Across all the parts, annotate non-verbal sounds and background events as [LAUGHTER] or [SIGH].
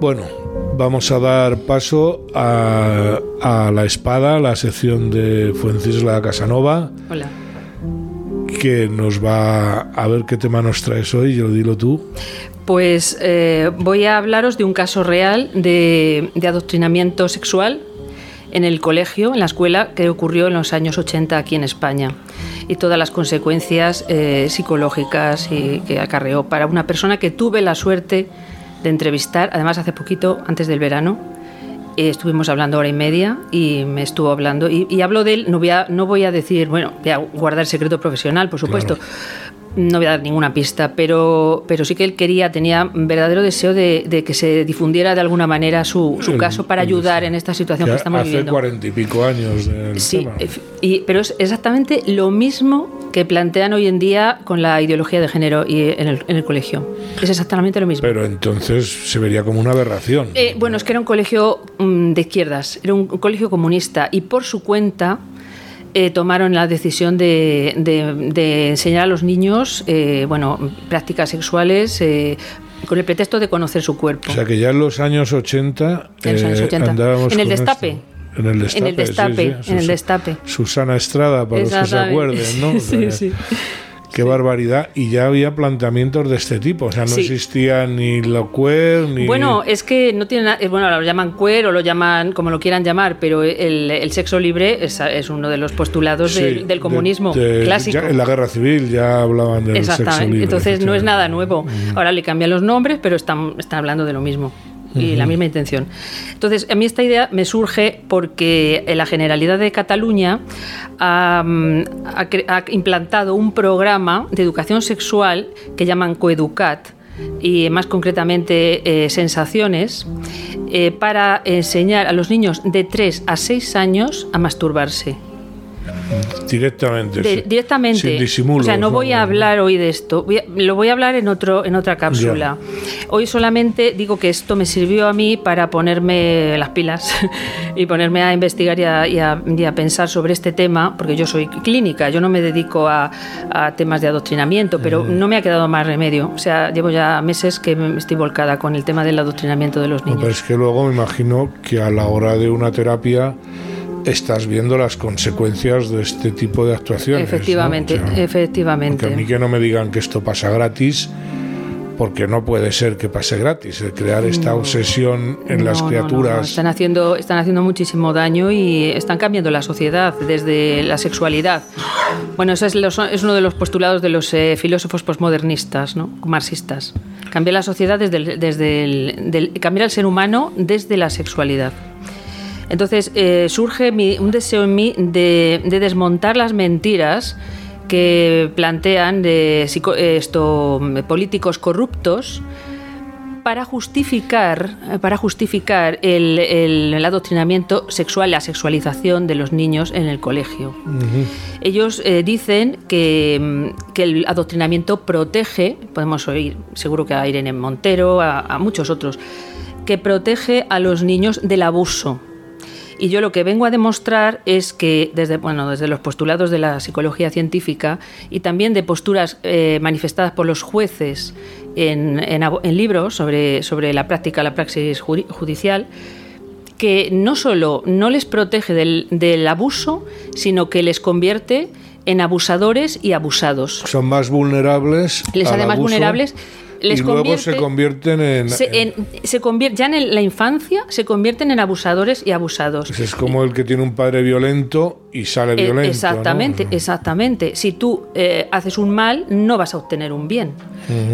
Bueno, vamos a dar paso a, a La Espada, la sección de Fuencisla Casanova. Hola. Que nos va a ver qué tema nos traes hoy, yo dilo tú. Pues eh, voy a hablaros de un caso real de, de adoctrinamiento sexual en el colegio, en la escuela, que ocurrió en los años 80 aquí en España y todas las consecuencias eh, psicológicas y que acarreó para una persona que tuve la suerte de entrevistar, además hace poquito, antes del verano, eh, estuvimos hablando hora y media y me estuvo hablando y, y hablo de él, no voy, a, no voy a decir, bueno, voy a guardar secreto profesional, por supuesto. Claro. No voy a dar ninguna pista, pero, pero sí que él quería, tenía verdadero deseo de, de que se difundiera de alguna manera su, su El- caso para ayudar en esta situación que, Que estamos hace viviendo. cuarenta y pico años del Sí, tema. ef- y, pero es exactamente lo mismo que plantean hoy en día con la ideología de género y en el, en el colegio. Es exactamente lo mismo. Pero entonces se vería como una aberración. Eh, bueno, es que era un colegio mm, de izquierdas, era un, un colegio comunista y por su cuenta eh, tomaron la decisión de, de- de enseñar a los niños eh, bueno, prácticas sexuales eh, con el pretexto de conocer su cuerpo. O sea que ya en los años 80, En los años eh, 80. andábamos En el destape. esto. En el destape. en el destape, sí, sí. en el Sus- destape. Susana Estrada, para los que se Exactamente. acuerden, ¿no? O [LAUGHS] sea, sí, sí. Qué barbaridad. Y ya había planteamientos de este tipo. O sea, no Sí. existía ni lo queer, ni. Bueno, es que no tiene nada, eh, bueno, lo llaman queer o lo llaman como lo quieran llamar, pero el, el sexo libre es, es uno de los postulados Sí, del, del de- comunismo de- clásico. ya en la guerra civil ya hablaban del sexo Exactamente. libre. Entonces no es nada nuevo. Mm. Ahora le cambian los nombres, pero están, están hablando de lo mismo. Y la misma intención. Entonces, a mí esta idea me surge porque la Generalidad de Cataluña ha, ha cre- ha implantado un programa de educación sexual que llaman Coeducat y más concretamente eh, Sensaciones eh, para enseñar a los niños de 3 a 6 años a masturbarse. Directamente. De- sí. directamente. Sin disimulos. O sea, no voy a hablar hoy de esto. Voy a- lo voy a hablar en otro en otra cápsula. Hoy solamente digo que esto me sirvió a mí para ponerme las pilas [LAUGHS] y ponerme a investigar y a, y a- y a pensar sobre este tema, porque yo soy clínica, yo no me dedico a, temas de adoctrinamiento, pero no me ha quedado más remedio. O sea, llevo ya meses que me estoy volcada con el tema del adoctrinamiento de los No, niños. pero es que luego me imagino que a la hora de una terapia estás viendo las consecuencias de este tipo de actuaciones. ¿no? efectivamente, O sea, efectivamente. A mí que no me digan que esto pasa gratis, porque no puede ser que pase gratis. El crear esta obsesión en las no, criaturas. no. Están, haciendo, están haciendo muchísimo daño y están cambiando la sociedad desde la sexualidad. Bueno, eso es, los- es uno de los postulados de los eh, filósofos posmodernistas, ¿no? marxistas. Cambiar la sociedad desde, el- desde el, del- cambiar al ser humano desde la sexualidad. Entonces eh, surge mi- un deseo en mí de, de desmontar las mentiras que plantean de psico- eh, esto, políticos corruptos para justificar, eh, para justificar el, el- el adoctrinamiento sexual, la sexualización de los niños en el colegio. Ellos eh, dicen que, mm, que el adoctrinamiento protege, podemos oír seguro que a Irene Montero, a, a muchos otros, que protege a los niños del abuso. Y yo lo que vengo a demostrar es que desde, bueno, desde los postulados de la psicología científica y también de posturas eh, manifestadas por los jueces en, en en libros sobre, sobre la práctica, la praxis judicial, que no solo no les protege del, del abuso, sino que les convierte en abusadores y abusados. Son más vulnerables. Les hace más vulnerables. Les y luego se convierten en. Se, en- se convier- ya en la infancia se convierten en abusadores y abusados. Es como el que tiene un padre violento y sale Eh, violento. ¿no? exactamente, exactamente. Si tú eh, haces un mal, no vas a obtener un bien.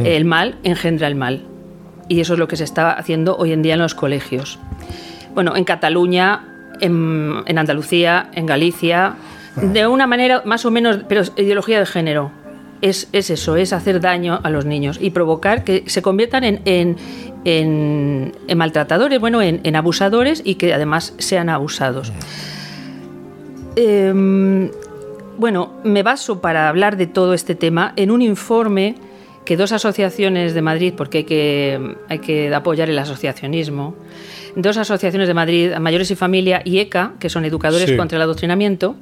El mal engendra el mal. Y eso es lo que se está haciendo hoy en día en los colegios. Bueno, en Cataluña, en, en Andalucía, en Galicia, de una manera más o menos, pero ideología de género. Es, es eso, es hacer daño a los niños y provocar que se conviertan en, en, en- en maltratadores, bueno, en, en abusadores y que además sean abusados. Em, bueno, me baso para hablar de todo este tema en un informe que dos asociaciones de Madrid, porque hay que, hay que apoyar el asociacionismo, dos asociaciones de Madrid, Mayores y Familia y ECA, que son educadores Sí. contra el adoctrinamiento,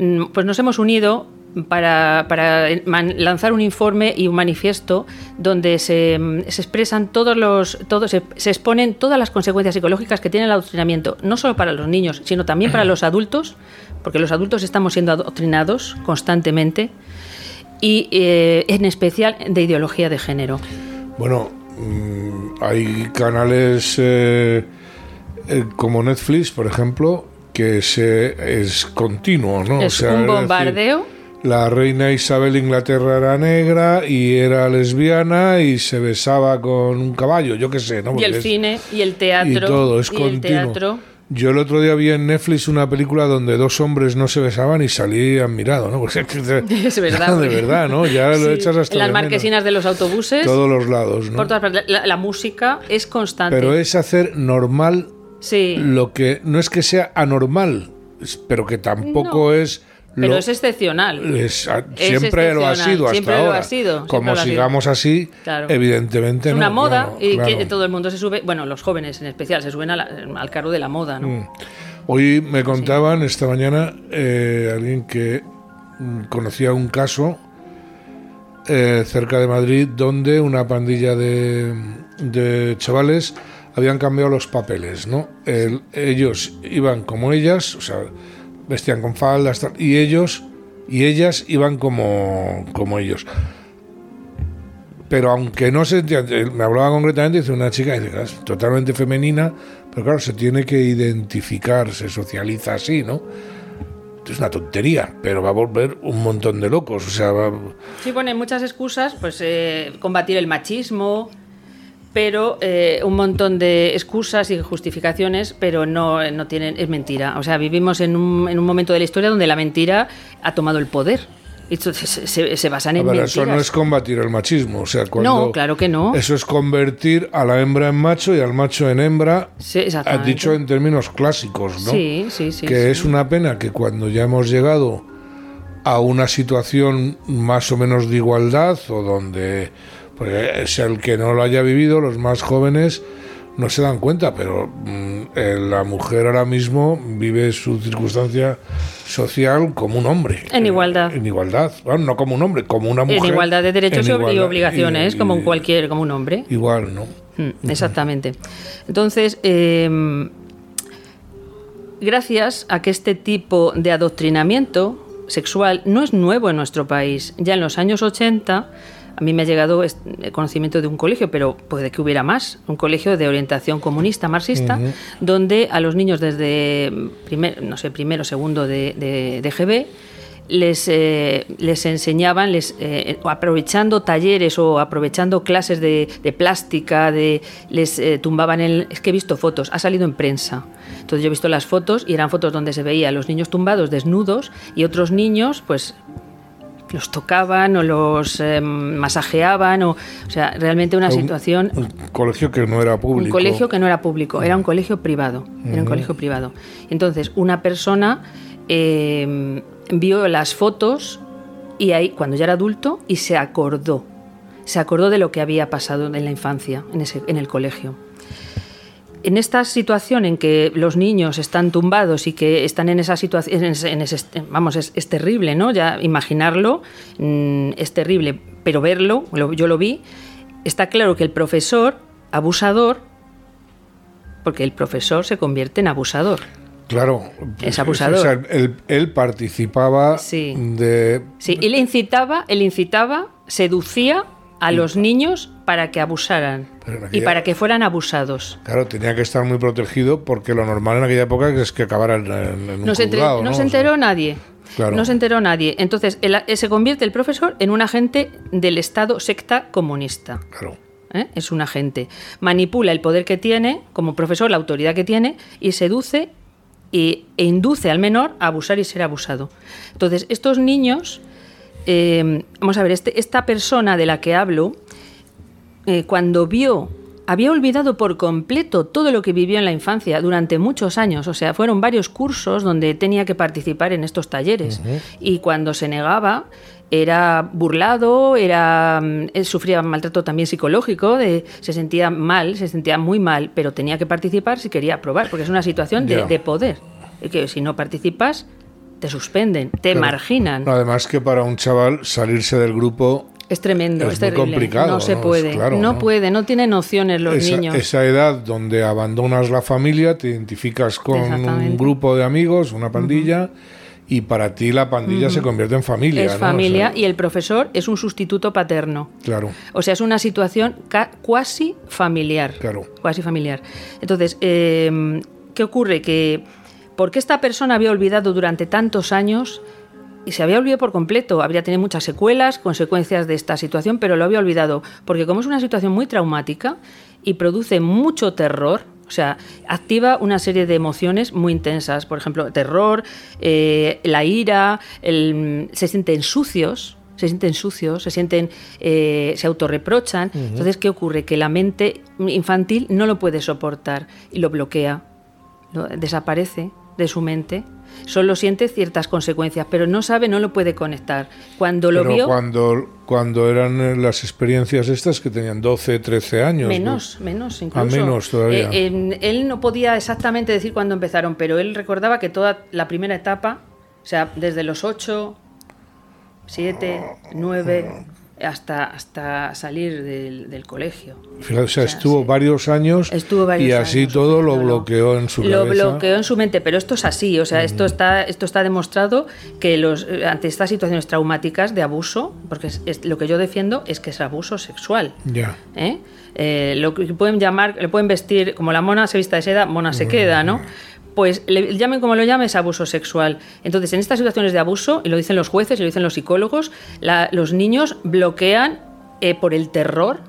mm, pues nos hemos unido para, para lanzar un informe y un manifiesto donde se, se expresan todos los todos se, se, exponen todas las consecuencias psicológicas que tiene el adoctrinamiento no solo para los niños sino también para los adultos porque los adultos estamos siendo adoctrinados constantemente y eh, en especial de ideología de género. Bueno mmm, hay canales eh, eh, como Netflix por ejemplo que se, es continuo no es o sea, un bombardeo es decir, la reina Isabel de Inglaterra era negra y era lesbiana y se besaba con un caballo, yo qué sé, ¿no? Porque y el es, cine y el teatro. Y todo, es y continuo. el teatro. Yo el otro día vi en Netflix una película donde dos hombres no se besaban y salí admirado, ¿no? [LAUGHS] Porque es [LAUGHS] verdad. [LAUGHS] De verdad, ¿no? Ya sí. lo echas hasta En las marquesinas de los autobuses. Todos los lados, ¿no? Por todas partes. La, la, música es constante. Pero es hacer normal sí. lo que no es que sea anormal, pero que tampoco no. es pero lo, es excepcional. Es, siempre lo ha sido hasta siempre ahora. Lo ha sido, Como lo sigamos sido. así, claro. evidentemente es no. una moda claro, y claro. que todo el mundo se sube, bueno, los jóvenes en especial, se suben la, al carro de la moda, ¿no? Mm. Hoy me contaban sí. esta mañana eh, alguien que mm, conocía un caso eh, cerca de Madrid donde una pandilla de, de chavales habían cambiado los papeles, ¿no? El, ellos iban como ellas, o sea, vestían con faldas y ellos y ellas iban como, como ellos. Pero aunque no se me hablaba concretamente, dice una chica es totalmente femenina, pero claro, se tiene que identificar, se socializa así, ¿no? Es una tontería, pero va a volver un montón de locos. O sea, va... Sí, ponen muchas excusas, pues eh, combatir el machismo, pero eh, un montón de excusas y justificaciones, pero no, no tienen, es mentira. O sea, vivimos en un, en un momento de la historia donde la mentira ha tomado el poder. Se, se, se, basan en ver, mentiras. Eso no es combatir el machismo. O sea, cuando no, claro que no. Eso es convertir a la hembra en macho y al macho en hembra. Sí, has dicho en términos clásicos, ¿no? Sí, sí, sí. Que sí. es una pena que cuando ya hemos llegado a una situación más o menos de igualdad o donde pues es el que no lo haya vivido, los más jóvenes no se dan cuenta, pero mmm, la mujer ahora mismo vive su circunstancia social como un hombre. En igualdad. En igualdad. Bueno, no como un hombre, como una mujer. En igualdad de derechos igualdad, y obligaciones, y, como un cualquier, como un hombre. Igual, ¿no? Mm, exactamente. Entonces, eh, gracias a que este tipo de adoctrinamiento sexual no es nuevo en nuestro país. Ya en los años 80 a mí me ha llegado el conocimiento de un colegio, pero puede que hubiera más, un colegio de orientación comunista, marxista, uh -huh. donde a los niños desde primer, no sé, primero, segundo de, de, de GB les, eh, les enseñaban, les, eh, aprovechando talleres o aprovechando clases de, de plástica, de, les eh, tumbaban el... Es que he visto fotos, ha salido en prensa. Entonces yo he visto las fotos y eran fotos donde se veía a los niños tumbados desnudos y otros niños pues los tocaban o los eh, masajeaban o, o sea realmente una un, situación un colegio que no era público. Un colegio que no era público era un colegio privado uh -huh. era un colegio privado. Entonces una persona eh, vio las fotos y ahí cuando ya era adulto y se acordó se acordó de lo que había pasado en la infancia en ese en el colegio en esta situación en que los niños están tumbados y que están en esa situación, en ese, en ese, vamos, es, es, terrible, ¿no? Ya imaginarlo mmm, es terrible, pero verlo, lo, yo lo vi, está claro que el profesor, abusador, porque el profesor se convierte en abusador. Claro, es abusador. [LAUGHS] O sea, él, él, participaba sí. de. Sí, él incitaba, él incitaba, seducía a los niños para que abusaran aquella, y para que fueran abusados. Claro, tenía que estar muy protegido porque lo normal en aquella época es que acabara en, en un no, se, juzgado, no, ¿no? se enteró o sea, nadie. Claro. No se enteró nadie. Entonces, el, se convierte el profesor en un agente del Estado secta comunista. Claro. ¿Eh? Es un agente. Manipula el poder que tiene, como profesor, la autoridad que tiene, y seduce y, e induce al menor a abusar y ser abusado. Entonces, estos niños eh, vamos a ver, este, esta persona de la que hablo, eh, cuando vio, había olvidado por completo todo lo que vivió en la infancia durante muchos años, o sea, fueron varios cursos donde tenía que participar en estos talleres, uh -huh. y cuando se negaba era burlado, era él sufría maltrato también psicológico, de, se sentía mal, se sentía muy mal, pero tenía que participar si quería aprobar, porque es una situación de, de poder, que si no participas te suspenden, te marginan. Además que para un chaval salirse del grupo es tremendo, es, es, muy complicado. No se puede, Claro, no, puede, no tiene nociones los esa, niños. esa edad donde abandonas la familia, te identificas con un grupo de amigos, una pandilla, y para ti la pandilla se convierte en familia. es ¿no? familia O sea, y el profesor es un sustituto paterno. Claro, O sea, es una situación cuasi familiar. claro. Cuasi familiar. Entonces, eh, ¿qué ocurre? Que porque esta persona había olvidado durante tantos años y se había olvidado por completo, habría tenido muchas secuelas, consecuencias de esta situación, pero lo había olvidado, porque como es una situación muy traumática y produce mucho terror, o sea, activa una serie de emociones muy intensas, por ejemplo, terror, eh, la ira, el- se sienten sucios, se sienten sucios, se sienten, eh, se autorreprochan. Entonces, ¿qué ocurre? Que la mente infantil no lo puede soportar y lo bloquea, lo- desaparece de su mente. Solo siente ciertas consecuencias, pero no sabe, no lo puede conectar. Cuando lo Pero vio, cuando, cuando eran eh, las experiencias estas que tenían 12, 13 años. menos, menos incluso. menos todavía. Eh, él no podía exactamente decir cuándo empezaron, pero él recordaba que toda la primera etapa, o sea, desde los 8, 7, 9, hasta, hasta salir del, del colegio. Fíjate, o sea, estuvo sí. varios años Estuvo varios y así años todo lo bloqueó en su Lo cabeza. bloqueó en su mente, pero esto es así, o sea, esto está esto está demostrado que los eh, ante estas situaciones traumáticas de abuso, porque es- es- lo que yo defiendo es que es abuso sexual. Ya. ¿eh? Eh, lo que pueden llamar, le pueden vestir como la mona se vista de seda, mona se queda, ¿no? Pues le llamen como lo llamen, es abuso sexual. Entonces, en estas situaciones de abuso, y lo dicen los jueces, y lo dicen los psicólogos, los niños bloquean eh, por el terror,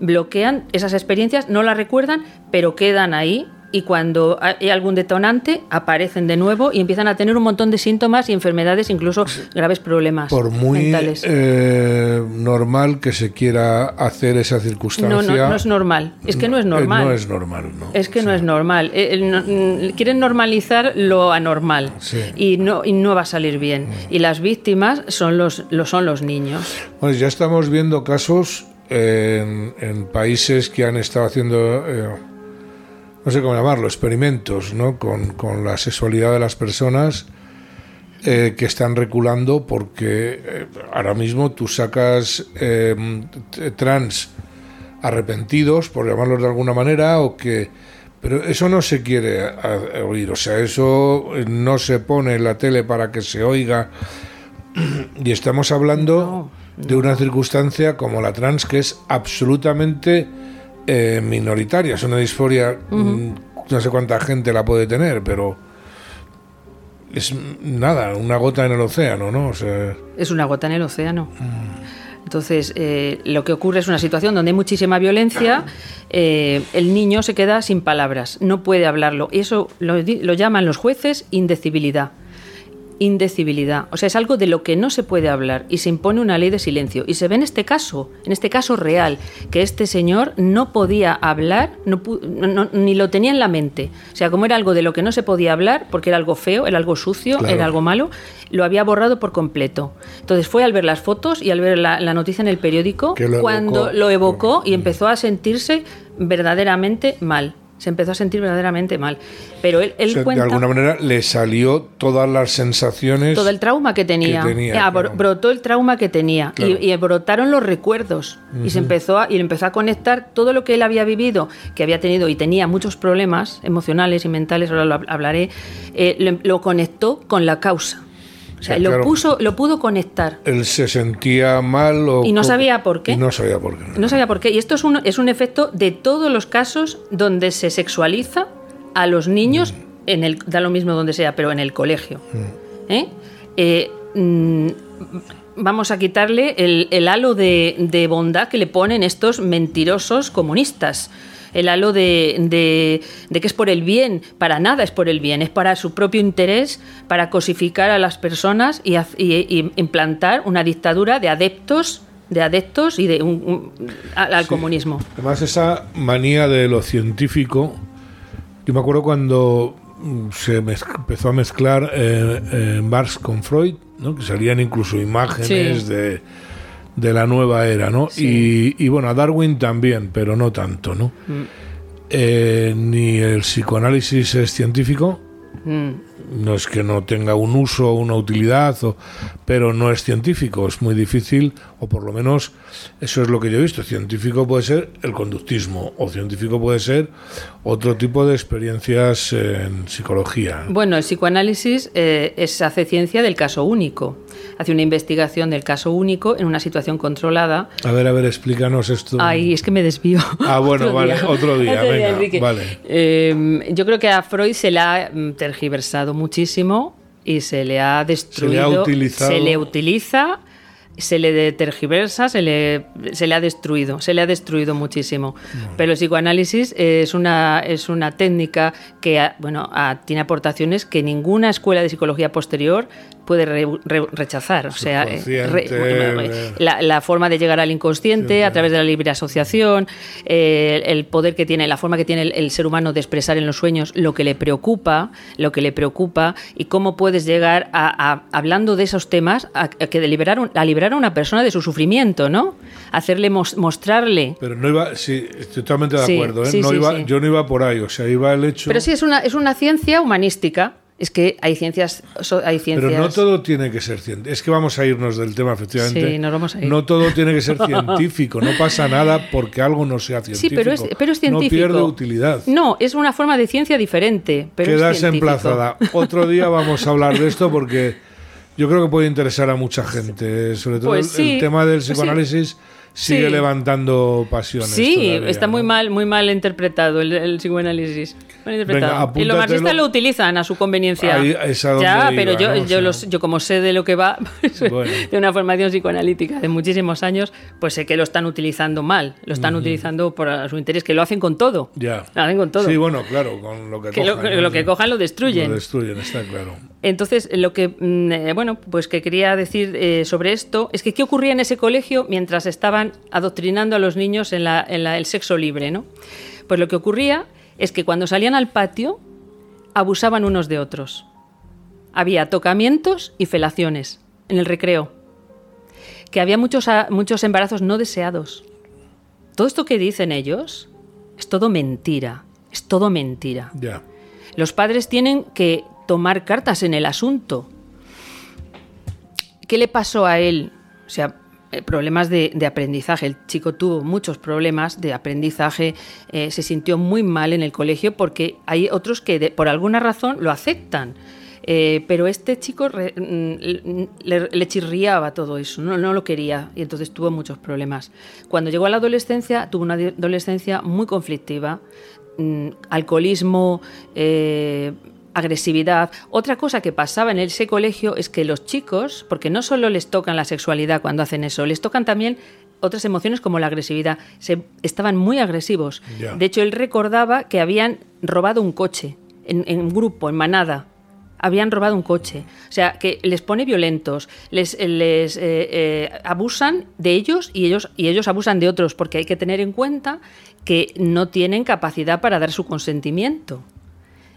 bloquean esas experiencias, no las recuerdan, pero quedan ahí. Y cuando hay algún detonante, aparecen de nuevo y empiezan a tener un montón de síntomas y enfermedades, incluso graves problemas Por muy mentales. eh, normal que se quiera hacer esa circunstancia. no, no, no es normal. Es que no es eh, normal. No es normal, ¿no? Es que no es normal. Eh, mm, quieren normalizar lo anormal Sí. y, no, y no va a salir bien. Y las víctimas son los, lo son los niños. Bueno, ya estamos viendo casos en, en países que han estado haciendo, eh, no sé cómo llamarlo, experimentos ¿no? con, con la sexualidad de las personas eh, que están reculando porque eh, ahora mismo tú sacas eh, t- trans arrepentidos, por llamarlos de alguna manera, o que... Pero eso no se quiere a oír, o sea, eso eh, no se pone en la tele para que se oiga. Y estamos hablando de una circunstancia como la trans que es absolutamente eh, minoritaria. Es una disforia, mm, no sé cuánta gente la puede tener, pero es nada, una gota en el océano, ¿no? O sea, Es una gota en el océano. Entonces, eh, lo que ocurre es una situación donde hay muchísima violencia, eh, el niño se queda sin palabras, no puede hablarlo. Y eso lo, lo llaman los jueces indecibilidad. Indecibilidad. O sea, es algo de lo que no se puede hablar y se impone una ley de silencio. Y se ve en este caso, en este caso real, que este señor no podía hablar, no ni lo tenía en la mente. O sea, como era algo de lo que no se podía hablar, porque era algo feo, era algo sucio, Claro. era algo malo, lo había borrado por completo. Entonces fue al ver las fotos y al ver la, la noticia en el periódico lo cuando evocó. lo evocó y empezó a sentirse verdaderamente mal. Se empezó a sentir verdaderamente mal. Pero él, él o sea, de alguna manera le salió todas las sensaciones. todo el trauma que tenía. que tenía, ah, claro. Brotó el trauma que tenía Claro. y, y brotaron los recuerdos y se empezó a, y empezó a conectar todo lo que él había vivido, que había tenido y tenía muchos problemas emocionales y mentales, ahora lo hab- hablaré, eh, lo, lo conectó con la causa. O sea, lo puso, lo pudo conectar. Él se sentía mal o Y no sabía por qué. y no sabía por qué. No sabía por qué. Y esto es un, es un efecto de todos los casos donde se sexualiza a los niños, en el, da lo mismo donde sea, pero en el colegio. ¿Eh? Eh, mm, vamos a quitarle el, el halo de, de bondad que le ponen estos mentirosos comunistas. El halo de, de- de que es por el bien, para nada es por el bien, es para su propio interés, para cosificar a las personas y, haz- y- y implantar una dictadura de adeptos, de adeptos y de un- un- al, al comunismo. Además, esa manía de lo científico, yo me acuerdo cuando mm, se empezó a mezclar eh, eh, Marx con Freud, ¿no? que salían incluso imágenes Sí. de, de la nueva era, ¿no? Y, y bueno, a Darwin también, pero no tanto, ¿no? Mm. Eh, ni el psicoanálisis es científico, Mm, no es que no tenga un uso o una utilidad, o, pero no es científico. Es muy difícil, o por lo menos eso es lo que yo he visto. Científico puede ser el conductismo, o científico puede ser otro tipo de experiencias en psicología. Bueno, el psicoanálisis eh, es, hace ciencia del caso único. Hace una investigación del caso único en una situación controlada. A ver, a ver, explícanos esto. Ay, es que me desvío. Ah, bueno, [LAUGHS] vale, otro día, venga, vale. Eh, yo creo que a Freud se le ha mm, tergiversado muchísimo y se le ha destruido. Se le, ha utilizado. se le utiliza se le tergiversa, se le, se le ha destruido, se le ha destruido muchísimo. Pero el psicoanálisis es una, es una técnica que bueno, tiene aportaciones que ninguna escuela de psicología posterior puede rechazar. O sea, eh, eh, la, forma de llegar al inconsciente a través de la libre asociación, eh, el poder que tiene, la forma que tiene el, ser humano de expresar en los sueños lo que le preocupa, lo que le preocupa y cómo puedes llegar a, hablando de esos temas a, que liberar a liberar a una persona de su sufrimiento, ¿no? Hacerle mostrarle. Pero no iba, sí, estoy totalmente de acuerdo. no iba, yo no iba por ahí, o sea, iba el hecho. Pero sí es una es una ciencia humanística es que hay ciencias, hay ciencias. Pero no todo tiene que ser científico. Es que vamos a irnos del tema, efectivamente. Sí, nos vamos a ir. No todo tiene que ser [LAUGHS] científico. No pasa nada porque algo no sea científico. Sí, pero es, pero es científico. No pierde utilidad. No, es una forma de ciencia diferente. Pero Quedas emplazada. Otro día vamos a hablar de esto porque yo creo que puede interesar a mucha gente. Sobre todo pues el, tema del pues psicoanálisis sigue levantando pasiones. Sí, está muy mal, muy mal interpretado el, psicoanálisis. y los marxistas lo utilizan a su conveniencia. ya, pero yo, yo, los, yo, como sé de lo que va, [LAUGHS] de una formación psicoanalítica de muchísimos años, pues sé que lo están utilizando mal. Lo están utilizando por su interés, que lo hacen con todo. Ya. Lo hacen con todo. Sí, bueno, claro, con lo que, cojan. Lo, que cojan lo destruyen. Lo destruyen, está claro. Entonces, lo que, mm, eh, bueno, pues que quería decir eh, sobre esto es que qué ocurría en ese colegio mientras estaban adoctrinando a los niños en, el sexo libre, ¿no? Pues lo que ocurría es que cuando salían al patio abusaban unos de otros. Había tocamientos y felaciones en el recreo. Que había muchos, muchos embarazos no deseados. Todo esto que dicen ellos es todo mentira. Es todo mentira. Los padres tienen que tomar cartas en el asunto. ¿Qué le pasó a él? O sea, eh, problemas de, aprendizaje. El chico tuvo muchos problemas de aprendizaje, eh, se sintió muy mal en el colegio porque hay otros que por alguna razón lo aceptan. Eh, pero este chico mm, le, chirriaba todo eso, no, no, lo quería y entonces tuvo muchos problemas. Cuando llegó a la adolescencia, tuvo una adolescencia muy conflictiva, mm, alcoholismo, agresividad. Otra cosa que pasaba en ese colegio es que los chicos, porque no solo les tocan la sexualidad cuando hacen eso, les tocan también otras emociones como la agresividad. Se, estaban muy agresivos. De hecho, él recordaba que habían robado un coche en, un grupo, en manada. Habían robado un coche. O sea, que les pone violentos, les, les eh, eh, abusan de ellos y, ellos y ellos abusan de otros, porque hay que tener en cuenta que no tienen capacidad para dar su consentimiento.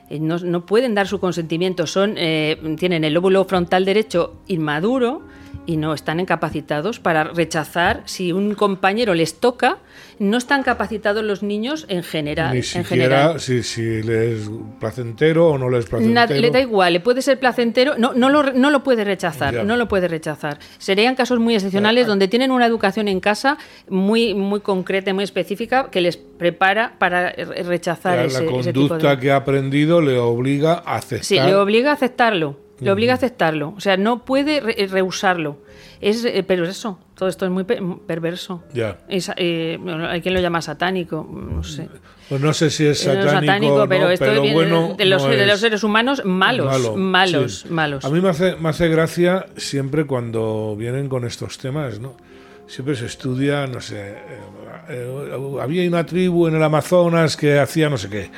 Eh, no, pueden dar su consentimiento, son, eh, tienen el lóbulo frontal derecho inmaduro y no están incapacitados para rechazar si un compañero les toca no están capacitados los niños en general. Ni siquiera Si, si les es placentero o no les es placentero. le da igual, le puede ser placentero, no, no, lo, no lo puede rechazar, no lo puede rechazar. Serían casos muy excepcionales donde tienen una educación en casa muy, muy concreta, muy específica, que les prepara para rechazar ese, La conducta que ha aprendido le obliga a aceptar. Sí, le obliga a aceptarlo. Le obliga a aceptarlo. O sea, no puede rehusarlo. Es, eh, pero eso, todo esto es muy perverso. Ya. Eh, hay quien lo llama satánico, no sé. Pues no sé si es satánico, pero esto viene bueno de, los, de, los, seres humanos malos, malos, malos. A mí me hace, me hace gracia siempre cuando vienen con estos temas, ¿no? Siempre se estudia, no sé, eh, había una tribu en el Amazonas que hacía no sé qué.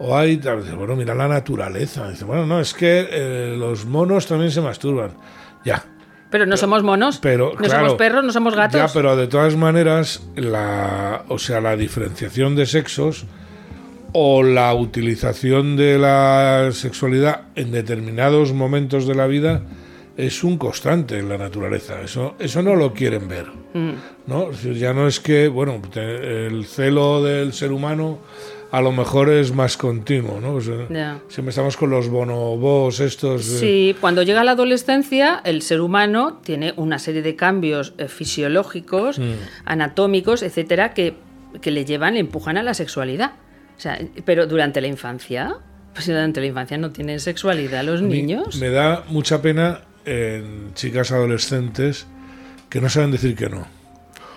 O hay, bueno, mira la naturaleza. Dice, bueno, no, es que los monos también se masturban. Ya, pero no somos monos, pero, no somos perros, no somos gatos. Ya, pero de todas maneras, la, o sea, la diferenciación de sexos o la utilización de la sexualidad en determinados momentos de la vida es un constante en la naturaleza. Eso, eso no lo quieren ver. Mm. ¿no? Ya no es que, bueno, el celo del ser humano a lo mejor es más continuo, ¿no? O sea. Siempre estamos con los bonobos estos. eh, Sí, cuando llega la adolescencia, el ser humano tiene una serie de cambios eh, fisiológicos, Mm. anatómicos, etcétera, que, que le llevan, le empujan a la sexualidad. O sea, pero durante la infancia, pues durante la infancia no tienen sexualidad los niños. Me da mucha pena en chicas adolescentes que no saben decir que no.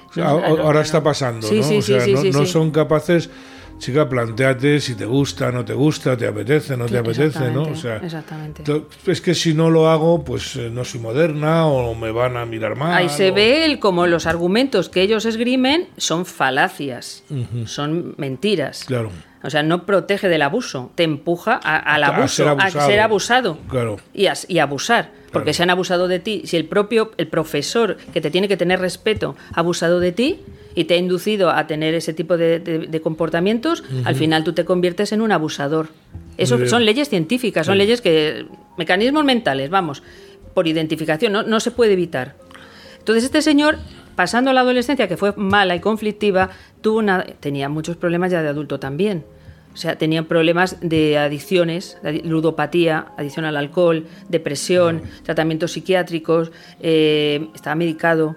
O sea, No, a- ah, no, ahora está pasando, ¿no? sí, o sea, sí, no, no son capaces. Chica, planteate si te gusta, no te gusta, te apetece, no te apetece, ¿no? O sea, exactamente. es que si no lo hago, pues eh, no soy moderna o me van a mirar mal. Ahí se o- ve el, como los argumentos que ellos esgrimen son falacias, son mentiras. Claro, O sea, no protege del abuso, te empuja a- al A- a abuso, ser a abusado. ser abusado claro. y, a- y abusar. Porque Claro. se han abusado de ti. Si el propio el profesor, que te tiene que tener respeto, ha abusado de ti y te ha inducido a tener ese tipo de, de- de comportamientos, al final tú te conviertes en un abusador. Eso bien. son leyes científicas, son leyes que. mecanismos mentales, vamos, por identificación, no, no se puede evitar. Entonces, este señor, pasando la adolescencia, que fue mala y conflictiva, tuvo una, tenía muchos problemas ya de adulto también. O sea, tenía problemas de adicciones, ludopatía, adicción al alcohol, depresión, tratamientos psiquiátricos, eh, estaba medicado,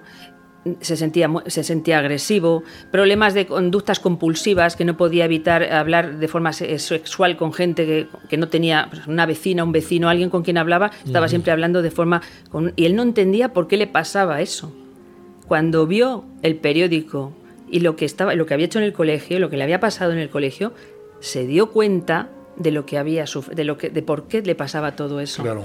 se sentía, se sentía agresivo, problemas de conductas compulsivas, que no podía evitar hablar de forma se- sexual con gente que, que no tenía, pues, una vecina, un vecino, alguien con quien hablaba, estaba siempre hablando de forma... con- y él no entendía por qué le pasaba eso. Cuando vio el periódico y lo que, estaba, lo que había hecho en el colegio, lo que le había pasado en el colegio, se dio cuenta de lo que había de lo que de por qué le pasaba todo eso. Claro.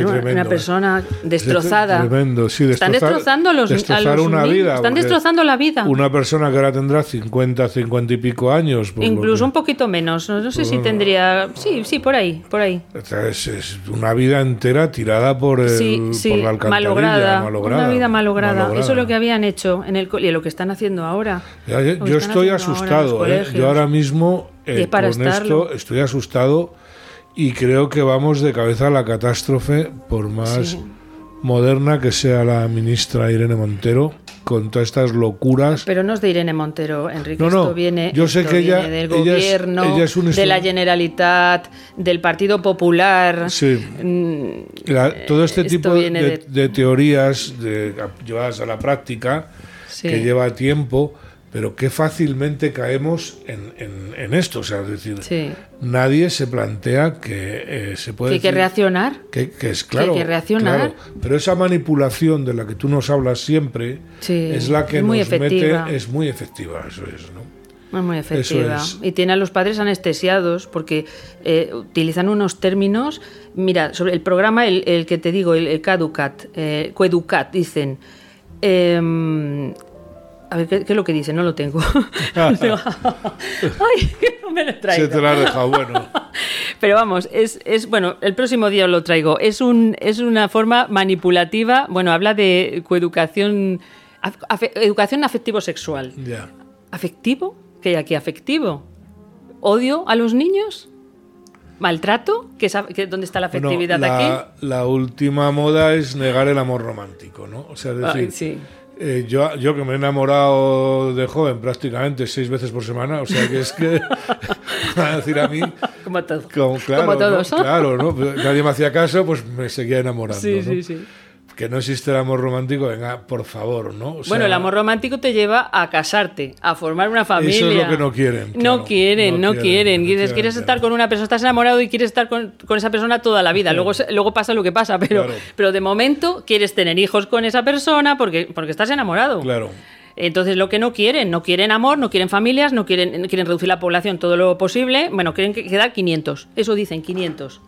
Tremendo, una ¿eh? persona destrozada. Tremendo, sí, Están destrozar- destrozando los, a destrozar los una niños, vida. Están destrozando la vida. Una persona que ahora tendrá 50, 50 y pico años. por lo Incluso que- un poquito menos. No, no sé si tendría. Sí, sí, por ahí, por ahí. es, es una vida entera tirada por, el, Sí, por sí, la alcantarilla. malograda, malograda, Una vida malograda. malograda. Eso es lo que habían hecho en el y lo que están haciendo ahora. Ya, yo están estoy haciendo ahora asustado. ¿eh? Yo ahora mismo eh, con estarlo. esto estoy asustado y creo que vamos de cabeza a la catástrofe por más Sí. moderna que sea la ministra Irene Montero con todas estas locuras. Pero no es de Irene Montero, Enrique. No, no, Esto viene, yo sé esto que ella- del ella es- gobierno, ella es un de la Generalitat, del Partido Popular. Sí. Mm, La- todo este esto tipo de, viene de- de- de teorías de, llevadas a la práctica Sí. que lleva tiempo, pero que fácilmente caemos en, en- en esto. O sea, es decir, Sí. nadie se plantea que eh, se puede. Que hay que reaccionar. Que, que es claro. hay que reaccionar. claro, pero esa manipulación de la que tú nos hablas siempre Sí, es la que es muy nos efectiva. mete. Es muy efectiva, eso es, ¿no? Es muy efectiva. es. Y tiene a los padres anestesiados porque eh, utilizan unos términos. Mira, sobre el programa, el, el que te digo, el, el Caducat, eh, Coeducat, dicen. em, a ver, ¿qué, qué es lo que dicen? No lo tengo. [LAUGHS] [LAUGHS] Ay, que no me lo he traído. Se te la ha dejado, bueno. [LAUGHS] Pero vamos, es, es bueno, el próximo día lo traigo. Es un es una forma manipulativa. Bueno, habla de coeducación, afe- educación afectivo-sexual. Ya. ¿Afectivo? ¿Qué hay aquí afectivo? ¿Odio a los niños? ¿Maltrato? ¿Qué es ¿Dónde está la Bueno, afectividad la, aquí? la última moda es negar el amor romántico, ¿no? O sea, decir, Ay, sí. Eh, yo, yo que me he enamorado de joven prácticamente seis veces por semana, o sea que es que, [LAUGHS] a decir a mí, Como todo. como, claro, Como todos. ¿no? claro, ¿no? Pero Nadie me hacía caso, pues me seguía enamorando. Sí, ¿no? sí, sí. Que no existe el amor romántico, venga, por favor, ¿no? O sea, bueno, el amor romántico te lleva a casarte, a formar una familia. Eso es lo que no quieren, No quieren, No no, quieren, quieren. Dices, quieres estar con una persona, estás enamorado y quieres estar con, con esa persona toda la vida. Luego, luego pasa lo que pasa, pero, Claro. pero de momento quieres tener hijos con esa persona porque, porque estás enamorado. Claro. Entonces, lo que no quieren, no quieren amor, no quieren familias, no quieren, quieren reducir la población todo lo posible. Bueno, quieren que- quedar 500. Eso dicen, 500.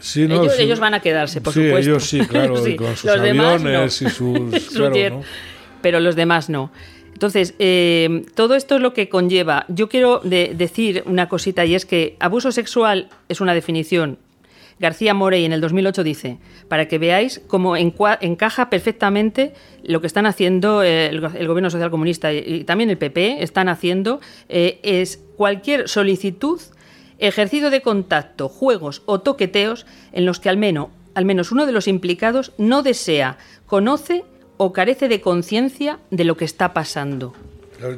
Sí, no, ellos, sí. ellos van a quedarse, por sí, supuesto. ellos sí, claro, [LAUGHS] con sus los demás, aviones no. y sus... [LAUGHS] Claro. ¿no? Pero los demás no. Entonces, eh, todo esto es lo que conlleva. Yo quiero de- decir una cosita y es que abuso sexual es una definición. García Morey en el 2008 dice, para que veáis cómo encaja perfectamente lo que están haciendo eh, el, go- el gobierno social comunista y, y también el PP, están haciendo, eh, es cualquier solicitud, ejercicio de contacto, juegos o toqueteos en los que al menos, al menos uno de los implicados no desea, conoce o carece de conciencia de lo que está pasando.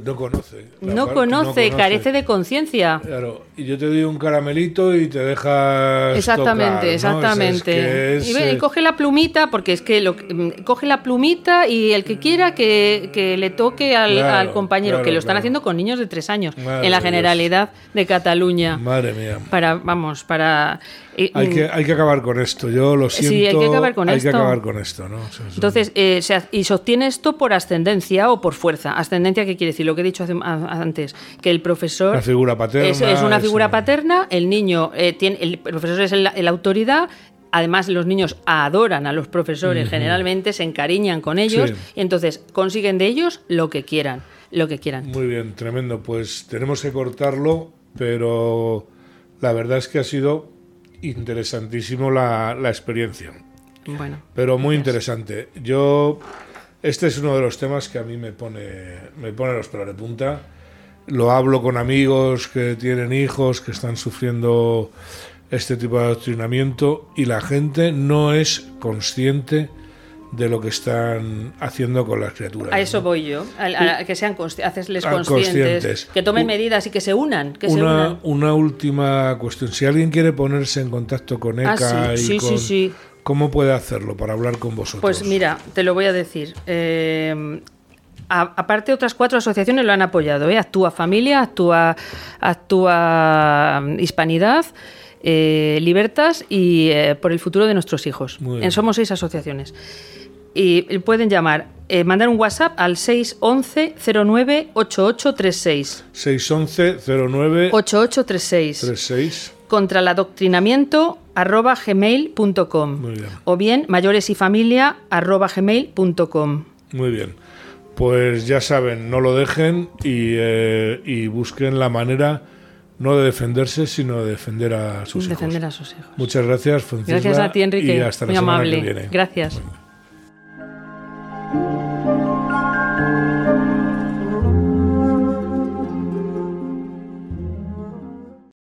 No conoce. No conoce, carece de conciencia. Claro, y yo te doy un caramelito y te dejas. Exactamente, tocar, ¿no? O sea, es exactamente. es, y, ve, y eh, coge la plumita, porque es que lo, mm, coge la plumita y el que quiera que, que le toque al, Claro, al compañero, claro, que lo están haciendo con niños de tres años, Madre en la Dios. generalidad de Cataluña. Madre mía. Para, vamos, para. Eh, Hay mm, que, hay que acabar con esto. Yo lo Sí, siento. hay que acabar con hay esto. que acabar con esto, ¿no? O sea, es- Entonces, eh, se y se obtiene esto por ascendencia o por fuerza. Ascendencia, ¿qué quiere decir? Lo que he dicho hace- a- antes, que el profesor... Una figura paterna, Es, es una figura paterna, el niño eh, tiene... El profesor es la autoridad... Además, los niños adoran a los profesores, generalmente se encariñan con ellos Sí. y entonces consiguen de ellos lo que quieran, lo que quieran. Muy bien, tremendo. Pues tenemos que cortarlo, pero la verdad es que ha sido interesantísimo la, la experiencia. Bueno, Pero muy interesante. Yo, este es uno de los temas que a mí me pone, me pone los pelos de punta. Lo hablo con amigos que tienen hijos, que están sufriendo este tipo de adoctrinamiento y la gente no es consciente de lo que están haciendo con las criaturas. a eso ¿no? voy yo, a, a que sean consci- hacerles Ah, conscientes, conscientes. que tomen medidas y que se unan, que se Una, unan. una última cuestión. Si alguien quiere ponerse en contacto con ECA Ah, sí, y sí, con- sí, sí. ¿cómo puede hacerlo para hablar con vosotros? Pues mira, te lo voy a decir. Eh, a- aparte, otras cuatro asociaciones lo han apoyado. ¿eh? Actúa Familia, Actúa, actúa Hispanidad, eh, Libertas y eh, Por el futuro de nuestros hijos. Somos seis asociaciones. Y pueden llamar, eh, mandar un WhatsApp al 611 09 8836. 611 09 8836 36 contra el adoctrinamiento arroba gmail.com Muy bien. o bien mayores y familia arroba gmail.com Muy bien. Pues ya saben, no lo dejen y, eh, y busquen la manera no de defenderse, sino de defender a sus defender hijos. a sus hijos Muchas gracias, Francisca. gracias a ti Enrique Y hasta la muy semana amable que viene. gracias Venga.